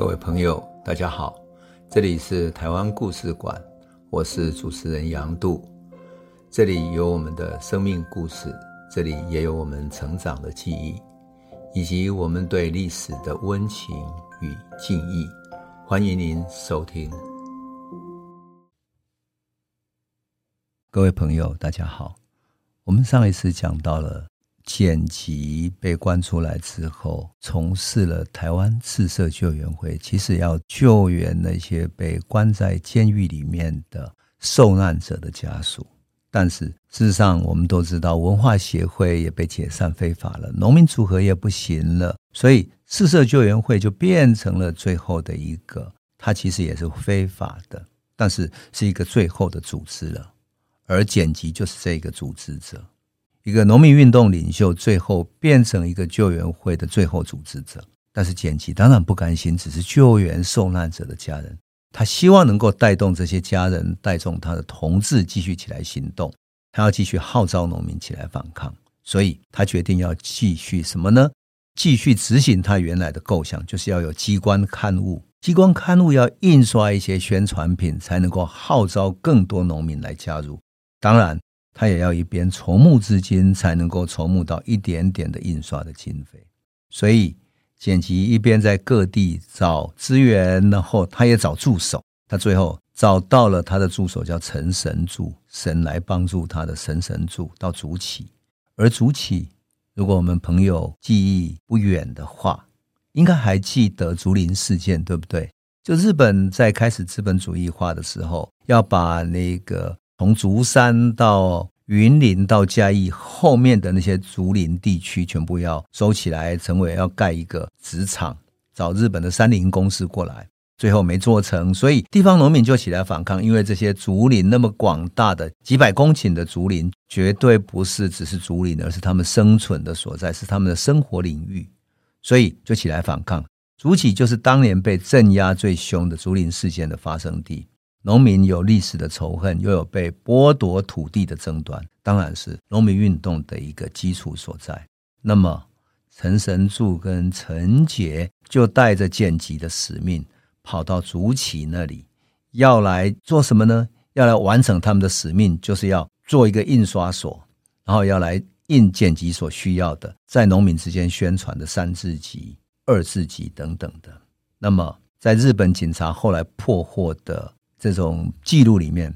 各位朋友，大家好，这里是台湾故事馆，我是主持人杨度，这里有我们的生命故事，这里也有我们成长的记忆，以及我们对历史的温情与敬意，欢迎您收听。各位朋友，大家好，我们上一次讲到了。剪辑被关出来之后，从事了台湾赤色救援会，其实要救援那些被关在监狱里面的受难者的家属。但是事实上，我们都知道，文化协会也被解散非法了，农民组合也不行了，所以赤色救援会就变成了最后的一个，它其实也是非法的，但是是一个最后的组织了。而剪辑就是这个组织者。一个农民运动领袖，最后变成一个救援会的最后组织者。但是简吉当然不甘心，只是救援受难者的家人，他希望能够带动这些家人，带动他的同志继续起来行动，他要继续号召农民起来反抗。所以他决定要继续什么呢？继续执行他原来的构想，就是要有机关刊物，机关刊物要印刷一些宣传品，才能够号召更多农民来加入。当然。他也要一边筹募资金，才能够筹募到一点点的印刷的经费。所以，简辑一边在各地找资源，然后他也找助手。他最后找到了他的助手，叫陈神助，神来帮助他的神神助到竹起。而竹起，如果我们朋友记忆不远的话，应该还记得竹林事件，对不对？就日本在开始资本主义化的时候，要把那个。从竹山到云林到嘉义后面的那些竹林地区，全部要收起来，成为要盖一个纸厂，找日本的三菱公司过来，最后没做成，所以地方农民就起来反抗，因为这些竹林那么广大的几百公顷的竹林，绝对不是只是竹林，而是他们生存的所在，是他们的生活领域，所以就起来反抗。竹崎就是当年被镇压最凶的竹林事件的发生地。农民有历史的仇恨，又有被剥夺土地的争端，当然是农民运动的一个基础所在。那么，陈神柱跟陈杰就带着剪辑的使命，跑到竹崎那里，要来做什么呢？要来完成他们的使命，就是要做一个印刷所，然后要来印剪辑所需要的，在农民之间宣传的三字集、二字集等等的。那么，在日本警察后来破获的。这种记录里面，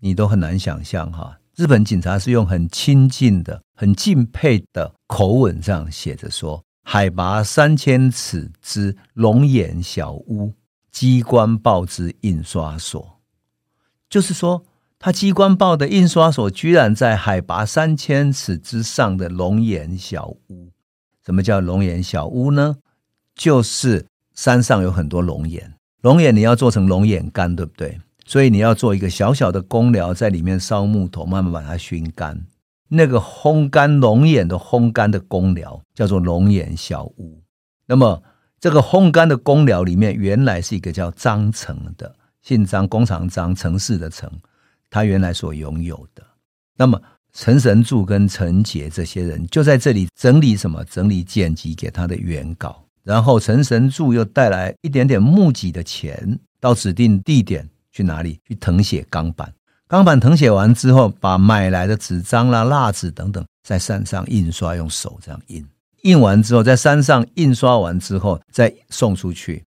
你都很难想象哈。日本警察是用很亲近的、很敬佩的口吻这样写着说：“海拔三千尺之龙眼小屋，机关报之印刷所。”就是说，他机关报的印刷所居然在海拔三千尺之上的龙眼小屋。什么叫龙眼小屋呢？就是山上有很多龙眼，龙眼你要做成龙眼干，对不对？所以你要做一个小小的工寮，在里面烧木头，慢慢把它熏干。那个烘干龙眼的烘干的工寮叫做龙眼小屋。那么这个烘干的工寮里面，原来是一个叫张成的，姓张，工厂张，城市的城，他原来所拥有的。那么陈神助跟陈杰这些人就在这里整理什么？整理剪辑给他的原稿。然后陈神助又带来一点点募集的钱，到指定地点。去哪里？去誊写钢板，钢板誊写完之后，把买来的纸张啦、蜡纸等等，在山上印刷，用手这样印。印完之后，在山上印刷完之后，再送出去。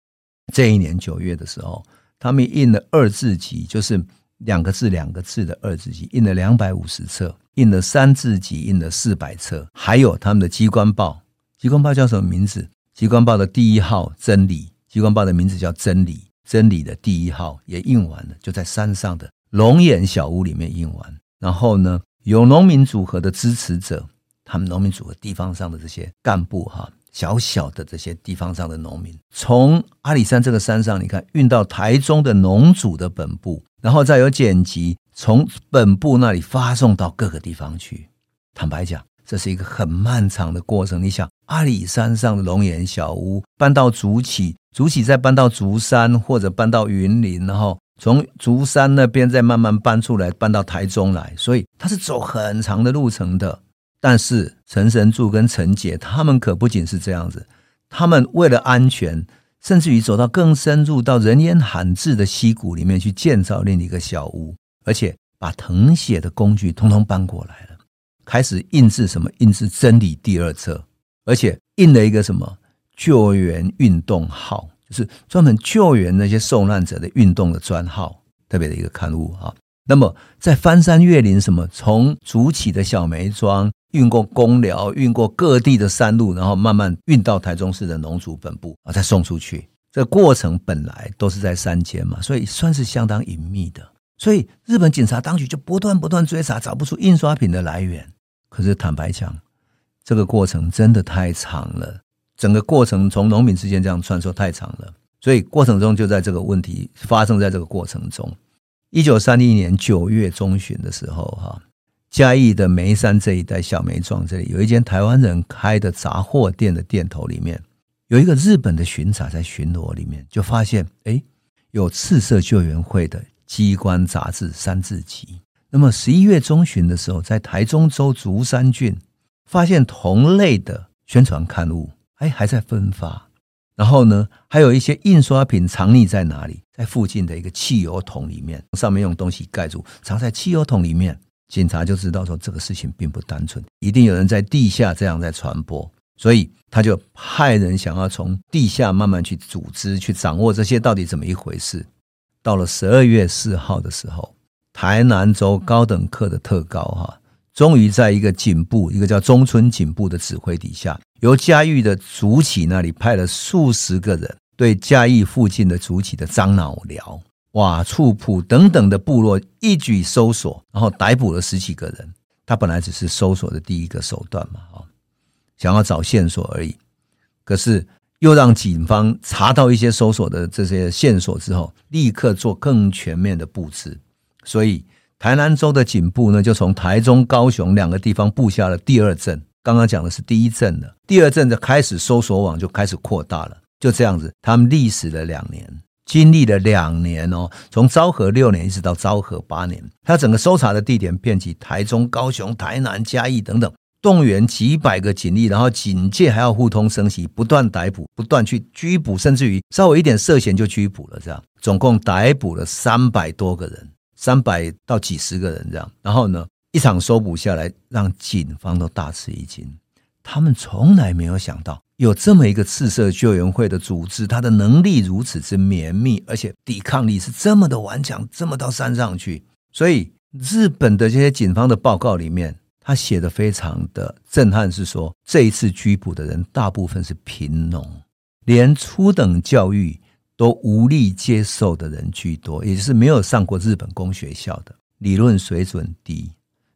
这一年九月的时候，他们印了二字集，就是两个字两个字的二字集，印了两百五十册；印了三字集，印了四百册。还有他们的机关报，机关报叫什么名字？机关报的第一号真理，机关报的名字叫真理。真理的第一号也印完了，就在山上的龙眼小屋里面印完。然后呢，有农民组合的支持者，他们农民组合地方上的这些干部哈，小小的这些地方上的农民，从阿里山这个山上，你看运到台中的农组的本部，然后再有剪辑从本部那里发送到各个地方去。坦白讲，这是一个很漫长的过程。你想，阿里山上的龙眼小屋搬到竹崎。竹崎再搬到竹山，或者搬到云林，然后从竹山那边再慢慢搬出来，搬到台中来，所以他是走很长的路程的。但是陈神助跟陈杰他们可不仅是这样子，他们为了安全，甚至于走到更深入到人烟罕至的溪谷里面去建造另一个小屋，而且把誊写的工具通通搬过来了，开始印制什么？印制《真理》第二册，而且印了一个什么救援运动号，就是专门救援那些受难者的运动的专号，特别的一个刊物啊。那么在翻山越岭，什么从竹崎的小梅庄运过公寮，运过各地的山路，然后慢慢运到台中市的农组本部啊，再送出去。这过程本来都是在山间嘛，所以算是相当隐秘的。所以日本警察当局就不断不断追查，找不出印刷品的来源。可是坦白讲，这个过程真的太长了，整个过程从农民之间这样穿梭太长了，所以过程中就在这个问题发生在这个过程中。一九三一年九月中旬的时候，哈，嘉义的梅山这一带小梅庄这里有一间台湾人开的杂货店的店头里面，有一个日本的巡查在巡逻里面，就发现，哎，有赤色救援会的机关杂志三字集。那么十一月中旬的时候，在台中州竹山郡发现同类的宣传刊物，哎，还在分发。然后呢，还有一些印刷品藏匿在哪里？在附近的一个汽油桶里面，上面用东西盖住，藏在汽油桶里面。警察就知道说这个事情并不单纯，一定有人在地下这样在传播，所以他就派人想要从地下慢慢去组织、去掌握这些到底怎么一回事。到了十二月四号的时候，台南州高等课的特高哈，终于在一个警部，一个叫中村警部的指挥底下。由嘉义的竹崎那里派了数十个人，对嘉义附近的竹崎的樟脑寮、瓦厝埔等等的部落一举搜索，然后逮捕了十几个人。他本来只是搜索的第一个手段嘛，哈，想要找线索而已。可是又让警方查到一些搜索的这些线索之后，立刻做更全面的布置。所以台南州的警部呢，就从台中、高雄两个地方布下了第二阵。刚刚讲的是第一阵的，第二阵的开始搜索网就开始扩大了，就这样子，他们历时了两年，经历了两年哦，从昭和六年一直到昭和八年，他整个搜查的地点遍及台中、高雄、台南、嘉义等等，动员几百个警力，然后警界还要互通声息，不断逮捕，不断去拘捕，甚至于稍微一点涉嫌就拘捕了，这样总共逮捕了三百多个人，三百到几十个人这样，然后呢？一场搜捕下来，让警方都大吃一惊。他们从来没有想到，有这么一个赤色救援会的组织，它的能力如此之绵密，而且抵抗力是这么的顽强，这么到山上去。所以，日本的这些警方的报告里面，他写的非常的震撼，是说这一次拘捕的人大部分是贫农，连初等教育都无力接受的人居多，也就是没有上过日本公学校的，理论水准低。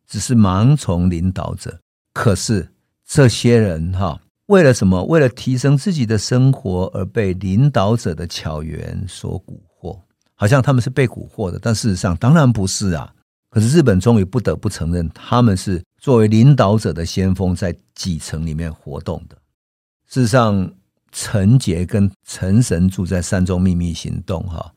只是盲从领导者，可是这些人哈，为了什么？为了提升自己的生活而被领导者的巧言所蛊惑，好像他们是被蛊惑的，但事实上当然不是啊。可是日本终于不得不承认，他们是作为领导者的先锋，在基层里面活动的。事实上，陈杰跟陈神住在山中秘密行动，哈。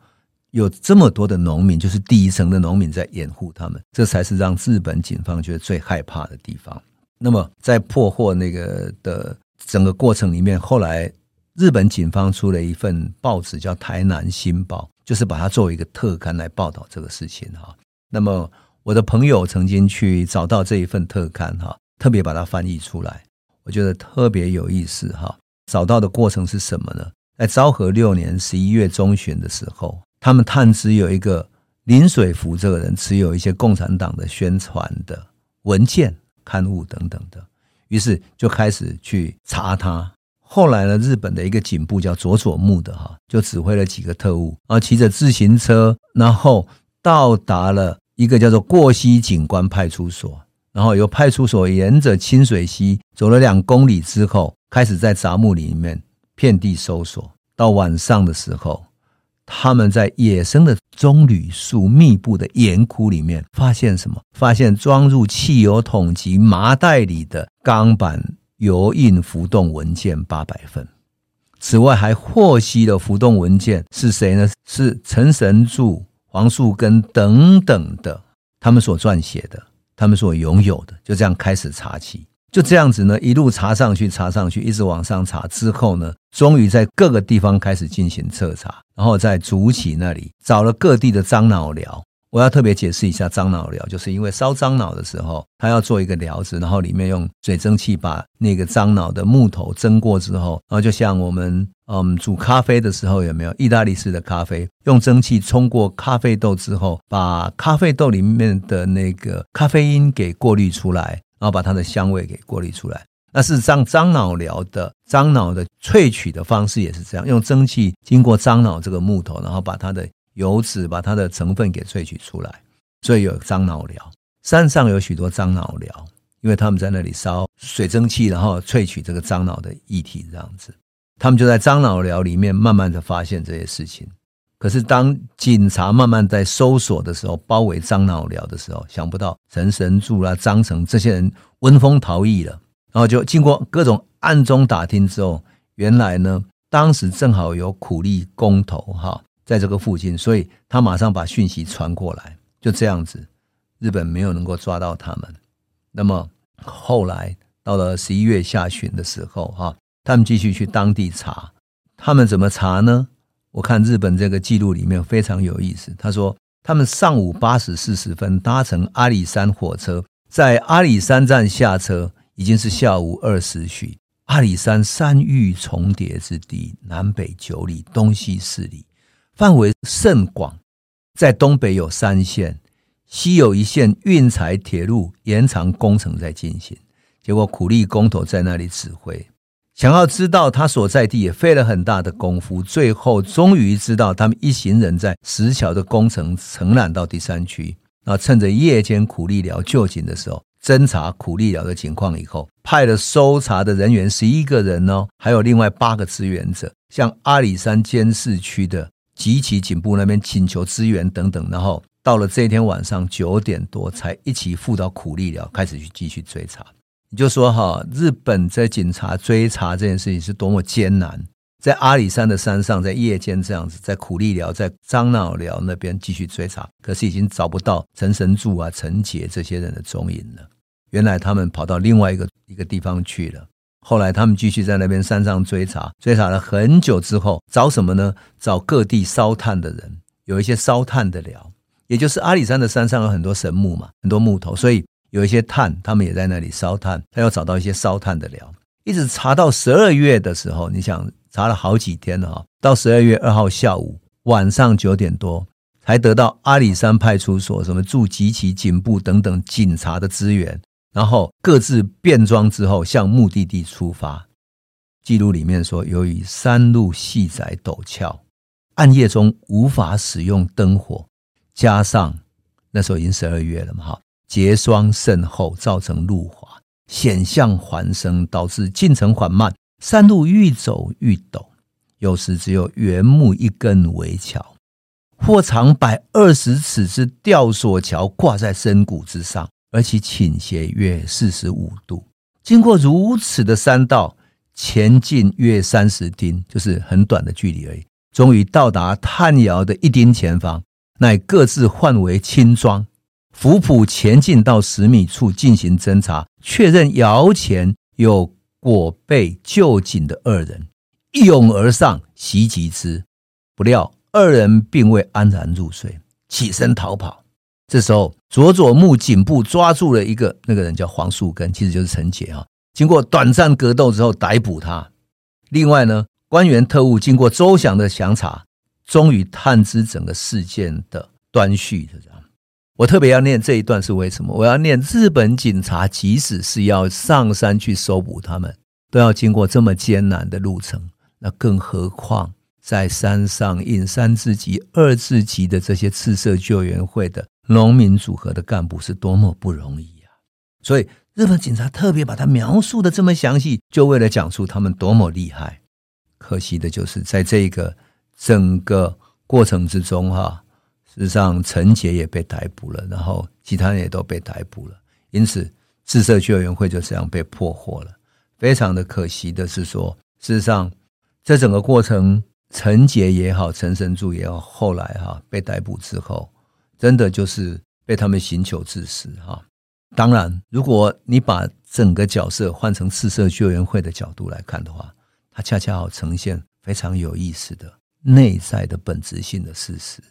有这么多的农民，就是第一层的农民在掩护他们，这才是让日本警方觉得最害怕的地方。那么，在破获那个的整个过程里面，后来日本警方出了一份报纸，叫《台南新报》，就是把它作为一个特刊来报道这个事情哈。那么，我的朋友曾经去找到这一份特刊哈，特别把它翻译出来，我觉得特别有意思哈。找到的过程是什么呢？在昭和六年十一月中旬的时候。他们探知有一个林水福这个人持有一些共产党的宣传的文件、刊物等等的，于是就开始去查他。后来呢，日本的一个警部叫佐佐木的哈，就指挥了几个特务，啊骑着自行车，然后到达了一个叫做过溪警官派出所，然后由派出所沿着清水溪走了两公里之后，开始在杂木林里面遍地搜索。到晚上的时候。他们在野生的棕榈树密布的岩窟里面发现什么？发现装入汽油桶及麻袋里的钢板油印浮动文件八百份。此外，还获悉了浮动文件是谁呢？是陈神助、黄树根等等的他们所撰写的，他们所拥有的。就这样开始查起，就这样子呢，一路查上去，查上去，一直往上查之后呢，终于在各个地方开始进行彻查，然后在竹崎那里找了各地的樟脑寮。我要特别解释一下樟脑寮，就是因为烧樟脑的时候，他要做一个寮子，然后里面用水蒸气把那个樟脑的木头蒸过之后，然后就像我们嗯煮咖啡的时候有没有意大利式的咖啡，用蒸汽冲过咖啡豆之后，把咖啡豆里面的那个咖啡因给过滤出来，然后把它的香味给过滤出来。那事实上樟脑疗的樟脑的萃取的方式也是这样，用蒸汽经过樟脑这个木头，然后把它的油脂把它的成分给萃取出来，所以有樟脑疗。山上有许多樟脑疗，因为他们在那里烧水蒸气，然后萃取这个樟脑的液体，这样子。他们就在樟脑疗里面慢慢的发现这些事情。可是当警察慢慢在搜索的时候，包围张老寮的时候，想不到陈神助啦、张成这些人闻风逃逸了。然后就经过各种暗中打听之后，原来呢，当时正好有苦力公投哈。在这个附近，所以他马上把讯息传过来，就这样子，日本没有能够抓到他们。那么后来到了十一月下旬的时候，哈，他们继续去当地查，他们怎么查呢？我看日本这个记录里面非常有意思。他说，他们上午八时四十分搭乘阿里山火车，在阿里山站下车，已经是下午二时许。阿里山山域重叠之地，南北九里，东西四里。范围甚广，在东北有三线，西有一线运材铁路延长工程在进行。结果苦力工头在那里指挥，想要知道他所在地也费了很大的功夫，最后终于知道他们一行人在石桥的工程承揽到第三区，那趁着夜间苦力寮就寝的时候，侦查苦力寮的情况以后，派了搜查的人员十一个人哦，还有另外八个支援者，向阿里山监视区的。集其警部那边请求支援等等，然后到了这一天晚上九点多，才一起赴到苦力寮，开始去继续追查。你就说哈，日本在警察追查这件事情是多么艰难，在阿里山的山上，在夜间这样子，在苦力寮、在樟脑寮那边继续追查，可是已经找不到陈神助啊、陈杰这些人的踪影了。原来他们跑到另外一个一个地方去了。后来他们继续在那边山上追查，追查了很久之后，找什么呢？找各地烧炭的人，有一些烧炭的寮，也就是阿里山的山上有很多神木嘛，很多木头，所以有一些炭，他们也在那里烧炭。他要找到一些烧炭的料，一直查到十二月的时候，你想查了好几天了哈，到十二月二号下午晚上九点多，才得到阿里山派出所什么驻集齐警部等等警察的支援。然后各自变装之后，向目的地出发。记录里面说，由于山路细窄陡峭，暗夜中无法使用灯火，加上那时候已经十二月了嘛，哈，结霜甚厚，造成路滑，险象环生，导致进程缓慢。山路愈走愈陡，有时只有原木一根为桥，或长百二十尺之吊索桥挂在深谷之上。而其倾斜约四十五度，经过如此的山道，前进约三十丁，就是很短的距离而已。终于到达炭窑的一丁前方，乃各自换为轻装，伏普前进到十米处进行侦查，确认窑前有裹被就寝的二人，一拥而上袭击之，不料二人并未安然入睡，起身逃跑。这时候，佐佐木警部抓住了一个那个人，叫黄树根，其实就是陈杰啊。经过短暂格斗之后，逮捕他。另外呢，官员特务经过周详的详查，终于探知整个事件的端绪。就这样，我特别要念这一段是为什么？我要念日本警察，即使是要上山去搜捕他们，都要经过这么艰难的路程，那更何况在山上引三自级、二自级的这些赤色救援会的。农民组合的干部是多么不容易呀！所以日本警察特别把他描述的这么详细，就为了讲述他们多么厉害。可惜的就是在这个整个过程之中，哈，事实上陈杰也被逮捕了，然后其他人也都被逮捕了，因此赤色救援会就这样被破获了。非常的可惜的是说，事实上这整个过程，陈杰也好，陈神助也好，后来哈被逮捕之后。真的就是被他们寻求致死哈！当然，如果你把整个角色换成赤色救援会的角度来看的话，它恰恰好呈现非常有意思的内在的本质性的事实。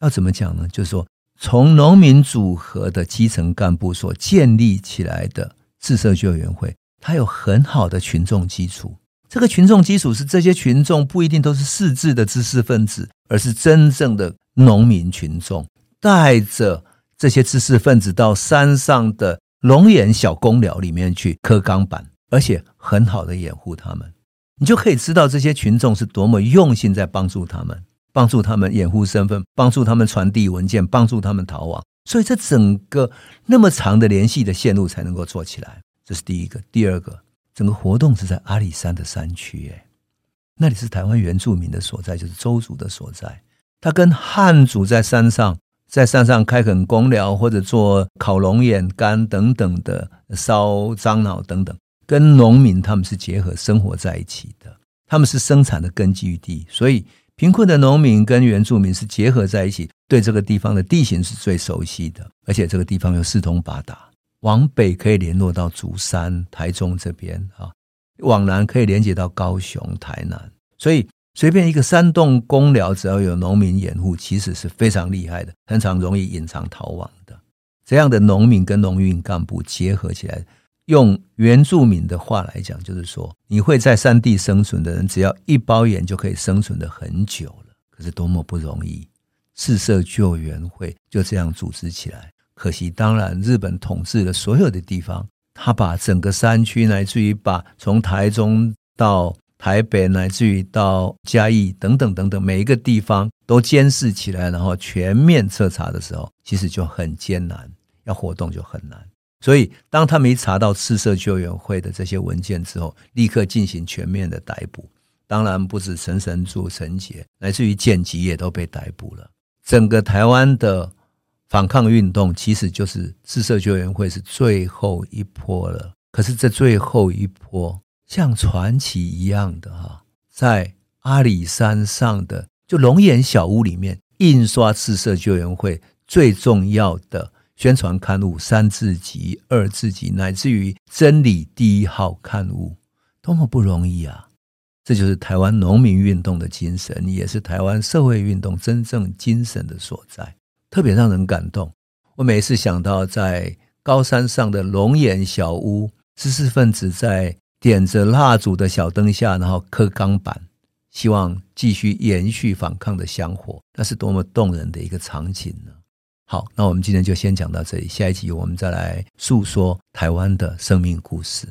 要怎么讲呢？就是说，从农民组合的基层干部所建立起来的赤色救援会，它有很好的群众基础。这个群众基础是这些群众不一定都是识字的知识分子，而是真正的农民群众，带着这些知识分子到山上的龙眼小公寮里面去刻钢板，而且很好的掩护他们。你就可以知道这些群众是多么用心在帮助他们，帮助他们掩护身份，帮助他们传递文件，帮助他们逃亡。所以这整个那么长的联系的线路才能够做起来。这是第一个，第二个。整个活动是在阿里山的山区，哎，那里是台湾原住民的所在，就是邹族的所在。他跟汉族在山上，在山上开垦公寮或者做烤龙眼干等等的烧樟脑等等，跟农民他们是结合生活在一起的，他们是生产的根据地，所以贫困的农民跟原住民是结合在一起，对这个地方的地形是最熟悉的，而且这个地方又四通八达。往北可以联络到竹山、台中这边啊，往南可以连接到高雄、台南，所以随便一个山洞公寮，只要有农民掩护，其实是非常厉害的，很常容易隐藏逃亡的。这样的农民跟农运干部结合起来，用原住民的话来讲，就是说你会在山地生存的人，只要一包盐就可以生存的很久了。可是多么不容易！赤色救援会就这样组织起来。可惜，当然，日本统治了所有的地方，他把整个山区，乃至于把从台中到台北，乃至于到嘉义等等等等每一个地方都监视起来，然后全面彻查的时候，其实就很艰难，要活动就很难。所以，当他们一查到赤色救援会的这些文件之后，立刻进行全面的逮捕。当然，不止陈神助、陈杰，乃至于简吉也都被逮捕了。整个台湾的。反抗运动其实就是赤色救援会是最后一波了。可是这最后一波像传奇一样的哈，在阿里山上的就龙眼小屋里面印刷赤色救援会最重要的宣传刊物三字集、二字集，乃至于真理第一号刊物，多么不容易啊！这就是台湾农民运动的精神，也是台湾社会运动真正精神的所在。特别让人感动。我每次想到在高山上的龙眼小屋，知识分子在点着蜡烛的小灯下，然后刻钢板，希望继续延续反抗的香火，那是多么动人的一个场景呢？好，那我们今天就先讲到这里，下一集我们再来诉说台湾的生命故事。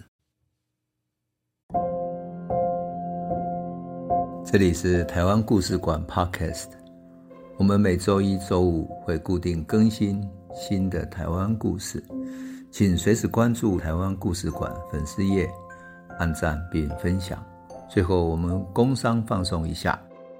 这里是台湾故事馆 Podcast。我们每周一、周五会固定更新新的台湾故事，请随时关注台湾故事馆粉丝页，按赞并分享。最后，我们工商放送一下：